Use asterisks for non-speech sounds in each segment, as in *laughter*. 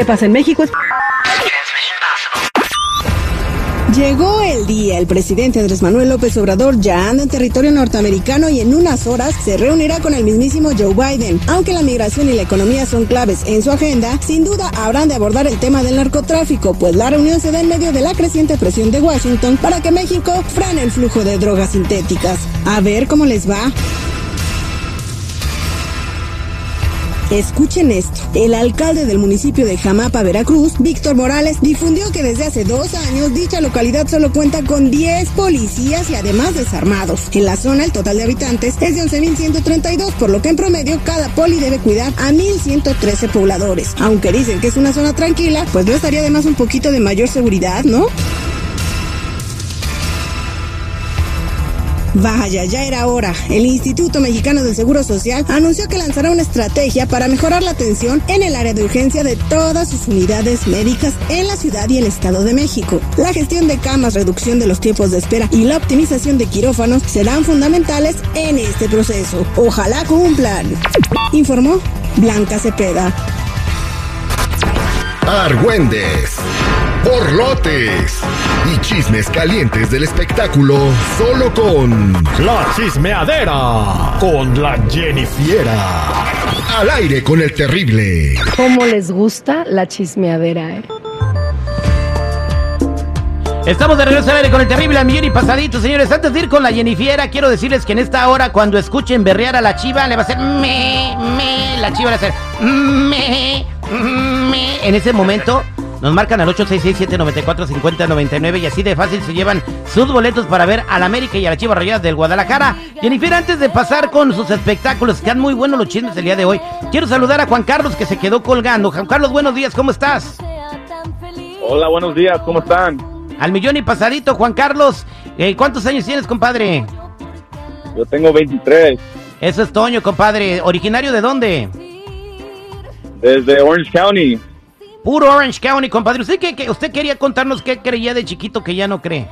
¿Qué pasa en México? Llegó el día. El presidente Andrés Manuel López Obrador ya anda en territorio norteamericano y en unas horas se reunirá con el mismísimo Joe Biden. Aunque la migración y la economía son claves en su agenda, sin duda habrán de abordar el tema del narcotráfico, pues la reunión se da en medio de la creciente presión de Washington para que México frene el flujo de drogas sintéticas. A ver cómo les va. Escuchen esto. El alcalde del municipio de Jamapa, Veracruz, Víctor Morales, difundió que desde hace dos años dicha localidad solo cuenta con 10 policías y además desarmados. En la zona el total de habitantes es de 11.132, por lo que en promedio cada poli debe cuidar a 1.113 pobladores. Aunque dicen que es una zona tranquila, pues no estaría de más un poquito de mayor seguridad, ¿no? Vaya, ya era hora. El Instituto Mexicano del Seguro Social anunció que lanzará una estrategia para mejorar la atención en el área de urgencia de todas sus unidades médicas en la ciudad y el Estado de México. La gestión de camas, reducción de los tiempos de espera y la optimización de quirófanos serán fundamentales en este proceso. Ojalá cumplan. Informó Blanca Cepeda. Argüendes, borlotes y chismes calientes del espectáculo solo con La chismeadera con la Jennifiera. Al aire con el terrible. ¿Cómo les gusta la chismeadera, eh? Estamos de regreso al aire con el terrible al millón y pasadito, señores. Antes de ir con la Jennifiera, quiero decirles que en esta hora, cuando escuchen berrear a la chiva, le va a hacer me, me. La chiva le va a hacer me, me. En ese momento, nos marcan al 866-794-5099 y así de fácil se llevan sus boletos para ver al América y a la Chiva Rayadas del Guadalajara. Jennifer, antes de pasar con sus espectáculos, que están muy buenos los chismes el día de hoy, quiero saludar a Juan Carlos que se quedó colgando. Juan Carlos, buenos días, ¿cómo estás? Hola, buenos días, ¿cómo están? Al millón y pasadito, Juan Carlos. Eh, ¿Cuántos años tienes, compadre? Yo tengo 23, Eso es Toño, compadre. ¿Originario de dónde? desde Orange County. Puro Orange County, compadre. ¿Usted, qué, qué- usted quería contarnos qué creía de chiquito que ya no cree?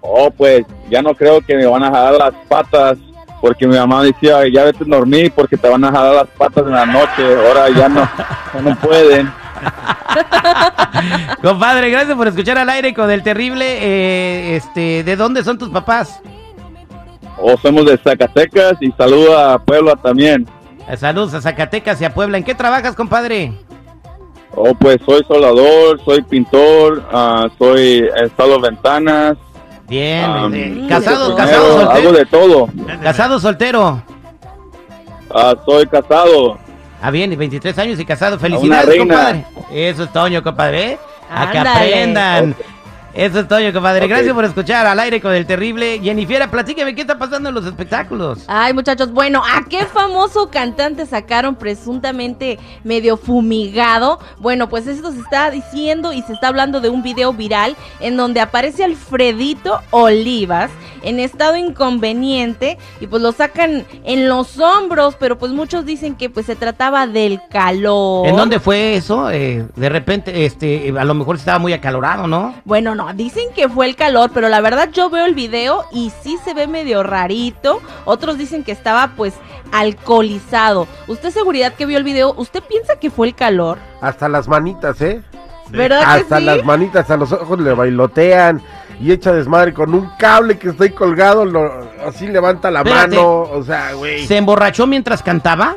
Oh, pues ya no creo que me van a jalar las patas, porque mi mamá decía, ya vete a dormir porque te van a jalar las patas en la noche, ahora ya no, ya no pueden. *laughs* compadre, gracias por escuchar al aire con el terrible. eh, este, ¿De dónde son tus papás? Oh, somos de Zacatecas y saluda a Puebla también. Saludos a Zacatecas y a Puebla. ¿En qué trabajas, compadre? Oh, pues soy soldador, soy pintor, ah, soy instalo ventanas. Bien. ah, eh, casado, casado, Hago soltero. de todo. Casado, soltero. Ah, soy casado. Ah, bien, y 23 años y casado. Felicidades, compadre. Eso es Toño, compadre. ¿eh? A que aprendan. Eso es Toño, compadre. Gracias por escuchar al aire con el terrible. Jennifer, platíqueme qué está pasando en los espectáculos. Ay, muchachos, bueno, ¿a qué famoso cantante sacaron presuntamente medio fumigado? Bueno, pues esto se está diciendo y se está hablando de un video viral en donde aparece Alfredito Olivas en estado inconveniente y pues lo sacan en los hombros, pero pues muchos dicen que pues se trataba del calor. ¿En dónde fue eso? Eh, de repente, este, a lo mejor estaba muy acalorado, ¿no? Bueno, no, dicen que fue el calor, pero la verdad yo veo el video y sí se ve medio rarito. Otros dicen que estaba pues alcoholizado. ¿Usted seguridad que vio el video? ¿Usted piensa que fue el calor? Hasta las manitas, ¿eh? ¿Verdad que Hasta sí? las manitas, a los ojos le bailotean y echa desmadre con un cable que está ahí colgado, lo- así levanta la Espérate. mano, o sea, güey. ¿Se emborrachó mientras cantaba?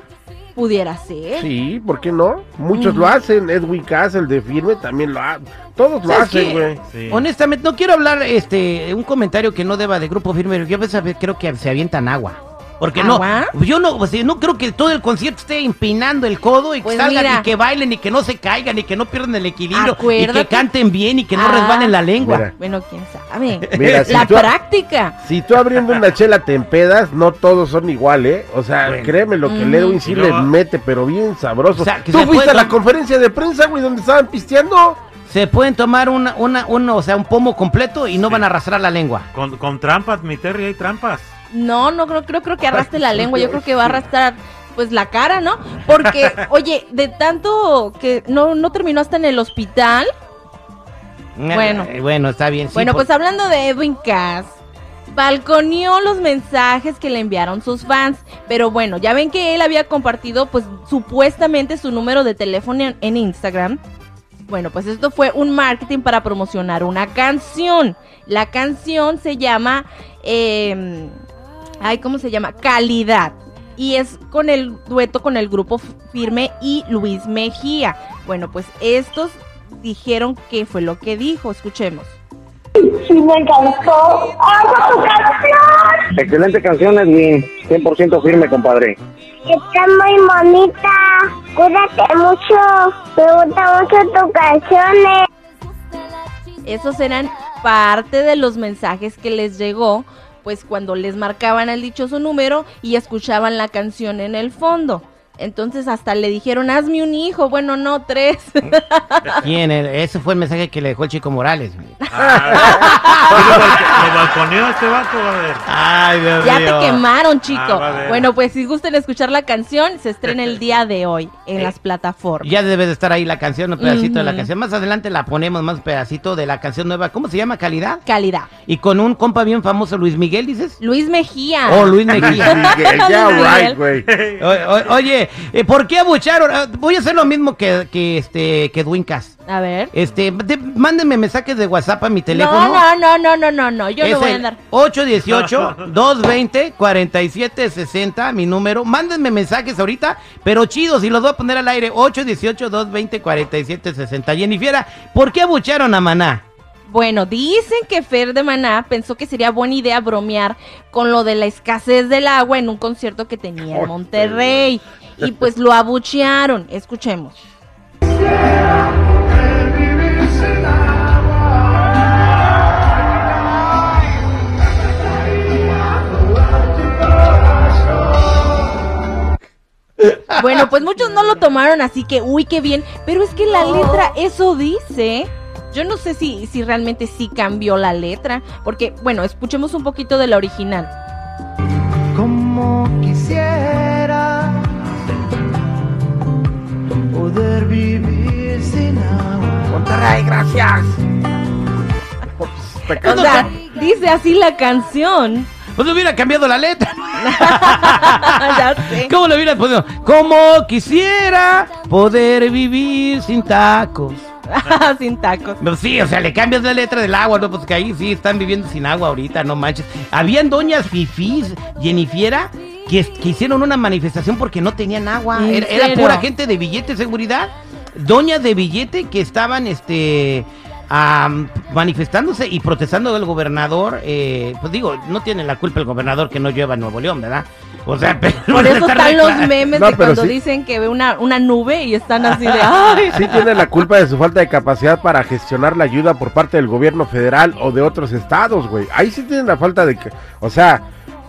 Pudiera ser. Sí, ¿por qué no? Muchos lo hacen, Edwin Cass, el de firme, también lo ha Todos lo ¿Sabes hacen, güey. Honestamente, no quiero hablar este un comentario que no deba de grupo firme. Yo a veces creo que se avientan agua. Porque ¿Agua? no, yo no, o sea, no creo que todo el concierto esté empinando el codo y que Pues salgan mira. y que bailen y que no se caigan y que no pierdan el equilibrio y que canten bien y que no Ah. resbalen la lengua. Mira. Bueno, quién sabe. Mira, si la tú- práctica. Si tú abriendo una chela te empedas, no todos son igual, ¿eh? O sea, Bueno. créeme lo que Mm. Edwin sí le mete, pero bien sabroso. O sea, que ¿Tú se fuiste puede a la conferencia de prensa, güey, donde estaban pisteando? Se pueden tomar una, una, una, o sea, un pomo completo y no van a arrastrar la lengua. Con, con trampas, mi Terry, hay trampas. No, no creo, creo, creo que arrastre la lengua. Yo creo que va a arrastrar pues la cara, ¿no? Porque, *laughs* oye, de tanto que no, no terminó hasta en el hospital. Bueno. Bueno, está bien. sí, bueno, por- pues hablando de Edwin Cass, balconeó los mensajes que le enviaron sus fans. Pero bueno, ya ven que él había compartido pues supuestamente su número de teléfono en, en Instagram. Bueno, pues esto fue un marketing para promocionar una canción. La canción se llama... eh, ay, ¿cómo se llama? Calidad. Y es con el dueto con el grupo Firme y Luis Mejía. Bueno, pues estos dijeron qué fue lo que dijo. Escuchemos. Sí, me encantó. ¡Amo tu canción! Excelente canción, Edwin. 100% firme, compadre. Está muy bonita. Cuídate mucho. Me gusta mucho tu canciones. Esos eran parte de los mensajes que les llegó, pues cuando les marcaban al dichoso número y escuchaban la canción en el fondo. Entonces hasta le dijeron, hazme un hijo. Bueno, no, tres. *laughs* ¿Quién? Ese fue el mensaje que le dejó el chico Morales. ¿Lo balconeó este vato? A ver. Ay, Dios ya mío. te quemaron, chico. Ah, ver. bueno, pues si gustan escuchar la canción, se estrena el día de hoy en las plataformas. Ya debe de estar ahí la canción, un pedacito de la canción. Más adelante la ponemos más pedacito de la canción nueva. ¿Cómo se llama? ¿Calidad? Calidad. Y con un compa bien famoso, Luis Miguel, dices. Luis Mejía. Oh, Luis Mejía. *laughs* Miguel, ya, Luis right, güey. O- eh, ¿por qué abucharon? Ah, Voy a hacer lo mismo que, que este que Edwin Cass. A ver. Este, de- mándenme mensajes de WhatsApp a mi teléfono. No, no, no, no, no, no, no. Yo es no voy a el andar. 818-220-4760, mi número. Mándenme mensajes ahorita, pero chidos, y los voy a poner al aire. 818-220-4760. Jennifer, ¿por qué abucharon a Maná? Bueno, dicen que Fer de Maná pensó que sería buena idea bromear con lo de la escasez del agua en un concierto que tenía en Monterrey. Y pues lo abuchearon. Escuchemos. Bueno, pues muchos no lo tomaron así que, uy, qué bien. Pero es que la letra eso dice. Yo no sé si, si realmente sí cambió la letra. Porque, bueno, escuchemos un poquito de la original. Monterrey, gracias. O sea, dice así la canción. Pues hubiera cambiado la letra. *laughs* ya sé. ¿Cómo lo hubiera podido? Como quisiera poder vivir sin tacos. *laughs* Sin tacos. No, sí, o sea, le cambias la letra del agua, ¿no? Pues que ahí sí están viviendo sin agua ahorita, no manches. Habían doñas fifís, Jennifiera, que, que hicieron una manifestación porque no tenían agua. ¿En Era, era pura gente de billete de seguridad. Doñas de billete que estaban, este... manifestándose y protestando del gobernador, eh, pues digo, no tiene la culpa el gobernador que no llueva en Nuevo León, ¿verdad? O sea, *laughs* pero Por eso están los memes No, de cuando sí. dicen que ve una, una nube y están así de *laughs* ¡ay! Sí tiene la culpa de su falta de capacidad para gestionar la ayuda por parte del gobierno federal o de otros estados, güey. Ahí sí tienen la falta de... que- O sea,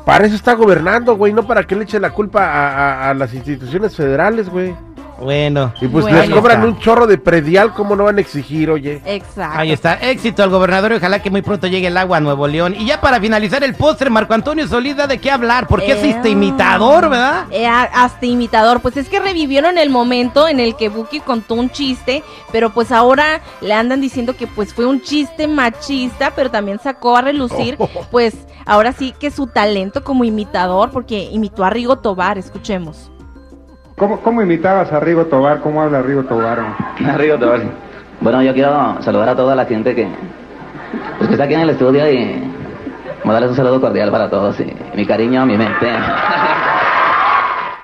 para eso está gobernando, güey, no para que le eche la culpa a, a- a las instituciones federales, güey. Bueno. Y pues Bueno. les cobran Está. un chorro de predial, ¿cómo no van a exigir, oye? Exacto. Ahí está, éxito al gobernador y ojalá que muy pronto llegue el agua a Nuevo León. Y ya para finalizar el postre, Marco Antonio Solís da de qué hablar, porque es Eh, este imitador, ¿verdad? Eh, hasta imitador, pues es que revivieron el momento en el que Buki contó un chiste, pero pues ahora le andan diciendo que pues fue un chiste machista, pero también sacó a relucir, pues ahora sí que su talento como imitador, porque imitó a Rigo Tobar, escuchemos. ¿Cómo, cómo imitabas a Rigo Tobar? ¿Cómo habla Rigo Tobar? *laughs* Rigo Tobar. Bueno, yo quiero saludar a toda la gente que, pues, que está aquí en el estudio y mandarles un saludo cordial para todos y mi cariño, mi mente. *laughs*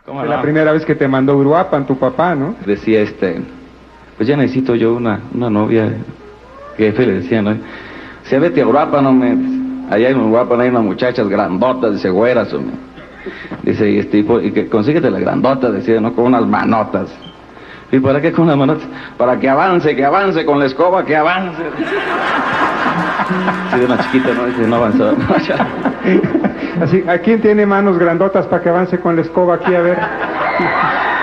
Es la primera vez que te mandó Uruapan tu papá, ¿no? decía este, pues ya necesito yo una, una novia, jefe le decía, ¿no? Se vete a Uruapan, no me, allá en Uruapan hay unas muchachas grandotas, dice, güeras, hombre. Dice, y este, por- y que consíguete las grandotas, decía, ¿no? Con unas manotas. ¿Y para qué con unas manotas? Para que avance, que avance con la escoba, que avance. Sí, de una chiquita, ¿no? Dice, no avanzó. No, *laughs* ya. Así, ¿a quién tiene manos grandotas para que avance con la escoba aquí? A ver.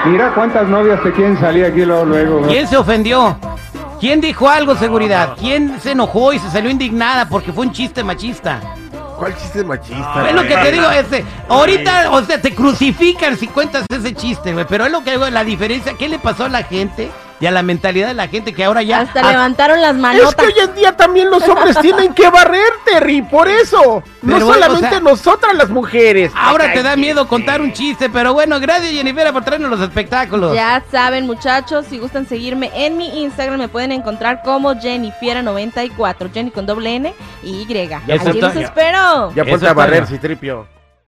Mira cuántas novias te quieren salir aquí luego. luego. ¿Quién se ofendió? ¿Quién dijo algo, seguridad? ¿Quién se enojó y se salió indignada porque fue un chiste machista? ¿Cuál chiste machista? Es lo que te digo, este, ahorita, o sea, te crucifican si cuentas ese chiste, güey, pero es lo que digo, la diferencia, ¿qué le pasó a la gente y a la mentalidad de la gente que ahora ya... Hasta levantaron las Es manotas. que hoy en día también los hombres *laughs* tienen que barrer, Terry, por eso. No bueno, solamente o sea, nosotras las mujeres. Ahora te da miedo contar un chiste, pero bueno, gracias Jennifer por traernos los espectáculos. Ya saben, muchachos, si gustan seguirme en mi Instagram, me pueden encontrar como Jennifiera94, Jenny con doble N y Y. Allí los espero. Ya ponte a barrer. Citripio.